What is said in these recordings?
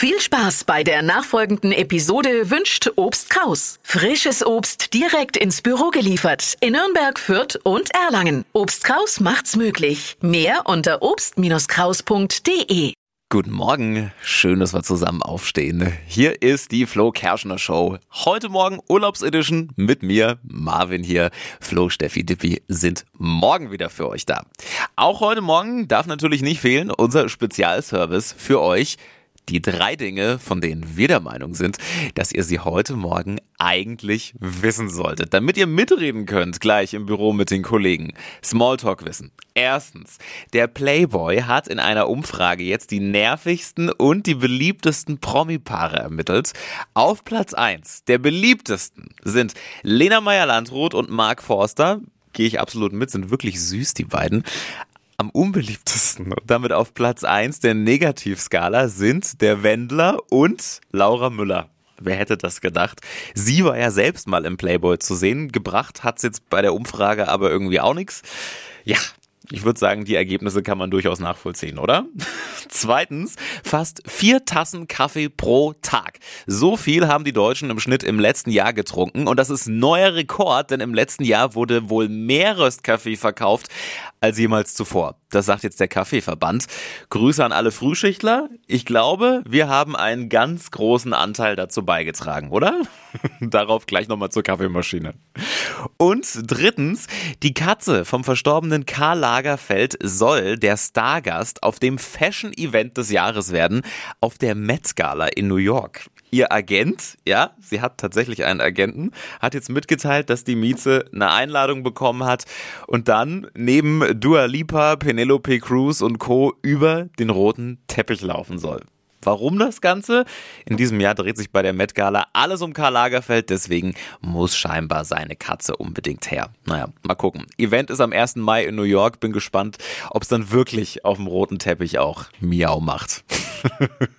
Viel Spaß bei der nachfolgenden Episode wünscht Obst Kraus. Frisches Obst direkt ins Büro geliefert in Nürnberg, Fürth und Erlangen. Obst Kraus macht's möglich. Mehr unter obst-kraus.de. Guten Morgen, schön, dass wir zusammen aufstehen. Hier ist die Flo Kerschner Show. Heute Morgen Urlaubsedition mit mir, Marvin hier. Flo, Steffi, Dippi sind morgen wieder für euch da. Auch heute Morgen darf natürlich nicht fehlen unser Spezialservice für euch die drei Dinge, von denen wir der Meinung sind, dass ihr sie heute Morgen eigentlich wissen solltet, damit ihr mitreden könnt gleich im Büro mit den Kollegen. Smalltalk wissen. Erstens, der Playboy hat in einer Umfrage jetzt die nervigsten und die beliebtesten Promi-Paare ermittelt. Auf Platz 1 der beliebtesten sind Lena Meyer-Landrut und Mark Forster gehe ich absolut mit, sind wirklich süß, die beiden. Am unbeliebtesten und damit auf Platz 1 der Negativskala sind der Wendler und Laura Müller. Wer hätte das gedacht? Sie war ja selbst mal im Playboy zu sehen. Gebracht hat's jetzt bei der Umfrage aber irgendwie auch nichts. Ja, ich würde sagen, die Ergebnisse kann man durchaus nachvollziehen, oder? Zweitens, fast vier Tassen Kaffee pro Tag. So viel haben die Deutschen im Schnitt im letzten Jahr getrunken und das ist neuer Rekord, denn im letzten Jahr wurde wohl mehr Röstkaffee verkauft als jemals zuvor. Das sagt jetzt der Kaffeeverband. Grüße an alle Frühschichtler. Ich glaube, wir haben einen ganz großen Anteil dazu beigetragen, oder? Darauf gleich nochmal zur Kaffeemaschine. Und drittens, die Katze vom verstorbenen Karl Lagerfeld soll der Stargast auf dem Fashion-Event des Jahres werden, auf der Met Gala in New York. Ihr Agent, ja, sie hat tatsächlich einen Agenten, hat jetzt mitgeteilt, dass die Mieze eine Einladung bekommen hat und dann neben Dua Lipa, Penelope Cruz und Co. über den roten Teppich laufen soll. Warum das Ganze? In diesem Jahr dreht sich bei der Met Gala alles um Karl Lagerfeld, deswegen muss scheinbar seine Katze unbedingt her. Naja, mal gucken. Event ist am 1. Mai in New York. Bin gespannt, ob es dann wirklich auf dem roten Teppich auch Miau macht.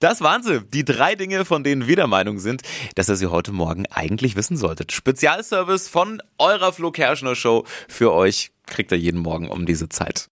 Das waren sie. Die drei Dinge, von denen wir der Meinung sind, dass ihr sie heute Morgen eigentlich wissen solltet. Spezialservice von eurer Flo Kerschner Show für euch kriegt ihr jeden Morgen um diese Zeit.